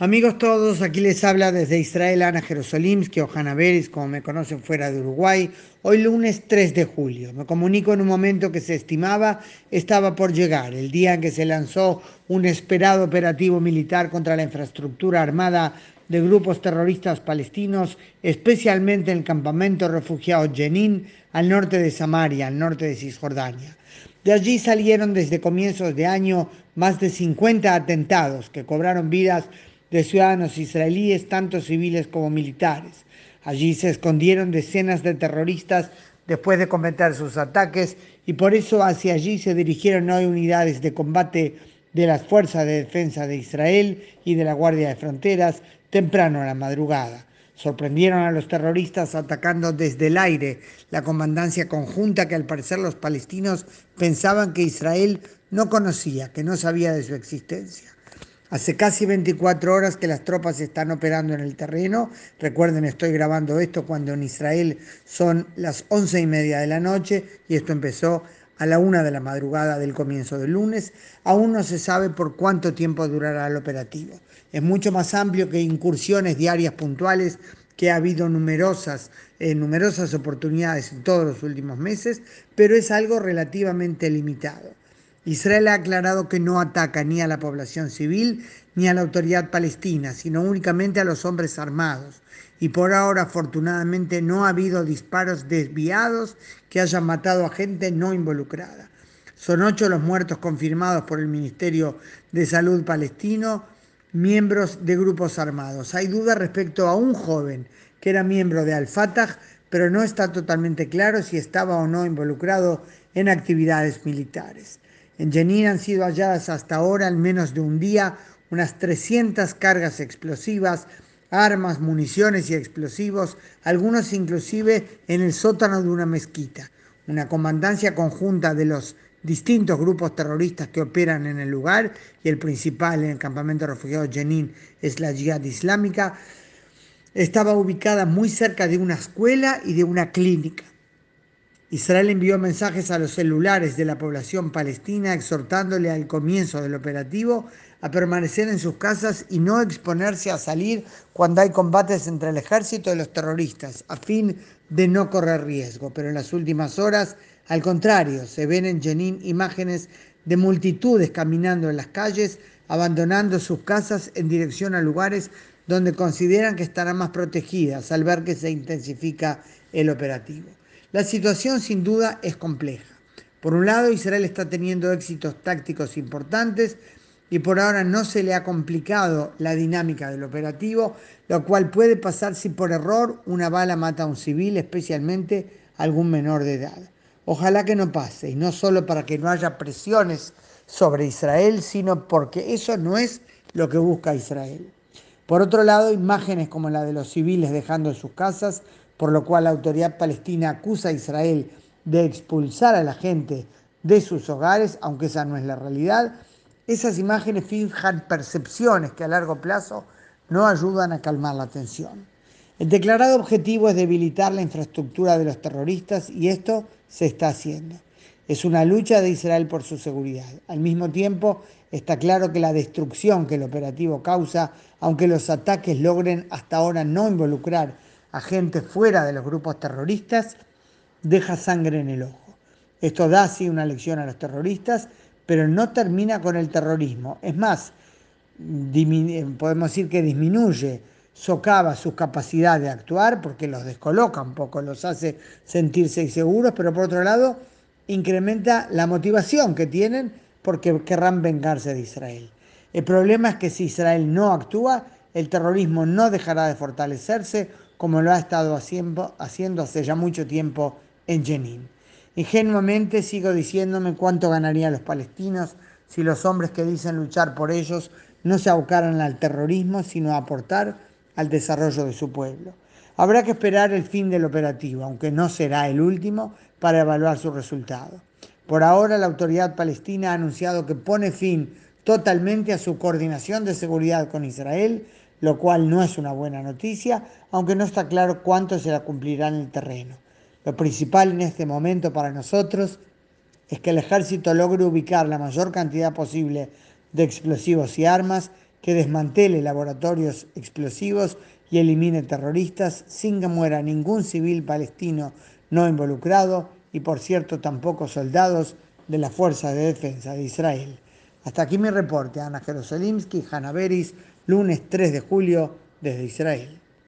Amigos todos, aquí les habla desde Israel Ana Jerosolimsky o Hanna Beris, como me conocen fuera de Uruguay. Hoy lunes 3 de julio. Me comunico en un momento que se estimaba estaba por llegar, el día en que se lanzó un esperado operativo militar contra la infraestructura armada de grupos terroristas palestinos, especialmente en el campamento refugiado Jenin, al norte de Samaria, al norte de Cisjordania. De allí salieron desde comienzos de año más de 50 atentados que cobraron vidas de ciudadanos israelíes, tanto civiles como militares. Allí se escondieron decenas de terroristas después de cometer sus ataques y por eso hacia allí se dirigieron hoy unidades de combate de las Fuerzas de Defensa de Israel y de la Guardia de Fronteras temprano a la madrugada. Sorprendieron a los terroristas atacando desde el aire la comandancia conjunta que al parecer los palestinos pensaban que Israel no conocía, que no sabía de su existencia. Hace casi 24 horas que las tropas están operando en el terreno. Recuerden, estoy grabando esto cuando en Israel son las once y media de la noche y esto empezó a la una de la madrugada del comienzo del lunes. Aún no se sabe por cuánto tiempo durará el operativo. Es mucho más amplio que incursiones diarias puntuales que ha habido numerosas, eh, numerosas oportunidades en todos los últimos meses, pero es algo relativamente limitado. Israel ha aclarado que no ataca ni a la población civil ni a la autoridad palestina, sino únicamente a los hombres armados. Y por ahora, afortunadamente, no ha habido disparos desviados que hayan matado a gente no involucrada. Son ocho los muertos confirmados por el Ministerio de Salud palestino, miembros de grupos armados. Hay duda respecto a un joven que era miembro de Al-Fatah, pero no está totalmente claro si estaba o no involucrado en actividades militares. En Jenin han sido halladas hasta ahora, en menos de un día, unas 300 cargas explosivas, armas, municiones y explosivos, algunos inclusive en el sótano de una mezquita. Una comandancia conjunta de los distintos grupos terroristas que operan en el lugar y el principal en el campamento refugiado Jenin es la Jihad Islámica, estaba ubicada muy cerca de una escuela y de una clínica. Israel envió mensajes a los celulares de la población palestina exhortándole al comienzo del operativo a permanecer en sus casas y no exponerse a salir cuando hay combates entre el ejército y los terroristas, a fin de no correr riesgo. Pero en las últimas horas, al contrario, se ven en Jenin imágenes de multitudes caminando en las calles, abandonando sus casas en dirección a lugares donde consideran que estarán más protegidas al ver que se intensifica el operativo. La situación sin duda es compleja. Por un lado, Israel está teniendo éxitos tácticos importantes y por ahora no se le ha complicado la dinámica del operativo, lo cual puede pasar si por error una bala mata a un civil, especialmente algún menor de edad. Ojalá que no pase, y no solo para que no haya presiones sobre Israel, sino porque eso no es lo que busca Israel. Por otro lado, imágenes como la de los civiles dejando sus casas por lo cual la autoridad palestina acusa a Israel de expulsar a la gente de sus hogares, aunque esa no es la realidad. Esas imágenes fijan percepciones que a largo plazo no ayudan a calmar la tensión. El declarado objetivo es debilitar la infraestructura de los terroristas y esto se está haciendo. Es una lucha de Israel por su seguridad. Al mismo tiempo, está claro que la destrucción que el operativo causa, aunque los ataques logren hasta ahora no involucrar a gente fuera de los grupos terroristas, deja sangre en el ojo. Esto da así una lección a los terroristas, pero no termina con el terrorismo. Es más, podemos decir que disminuye, socava su capacidad de actuar porque los descoloca un poco, los hace sentirse inseguros, pero por otro lado incrementa la motivación que tienen porque querrán vengarse de Israel. El problema es que si Israel no actúa, el terrorismo no dejará de fortalecerse como lo ha estado haciendo, haciendo hace ya mucho tiempo en Jenin. Ingenuamente sigo diciéndome cuánto ganarían los palestinos si los hombres que dicen luchar por ellos no se abocaran al terrorismo, sino a aportar al desarrollo de su pueblo. Habrá que esperar el fin del operativo, aunque no será el último, para evaluar su resultado. Por ahora, la autoridad palestina ha anunciado que pone fin totalmente a su coordinación de seguridad con Israel lo cual no es una buena noticia, aunque no está claro cuánto se la cumplirá en el terreno. Lo principal en este momento para nosotros es que el ejército logre ubicar la mayor cantidad posible de explosivos y armas que desmantele laboratorios explosivos y elimine terroristas sin que muera ningún civil palestino no involucrado y por cierto tampoco soldados de la Fuerza de Defensa de Israel. Hasta aquí mi reporte, Ana Jerosolimsky, Hanna Beris, lunes 3 de julio desde Israel.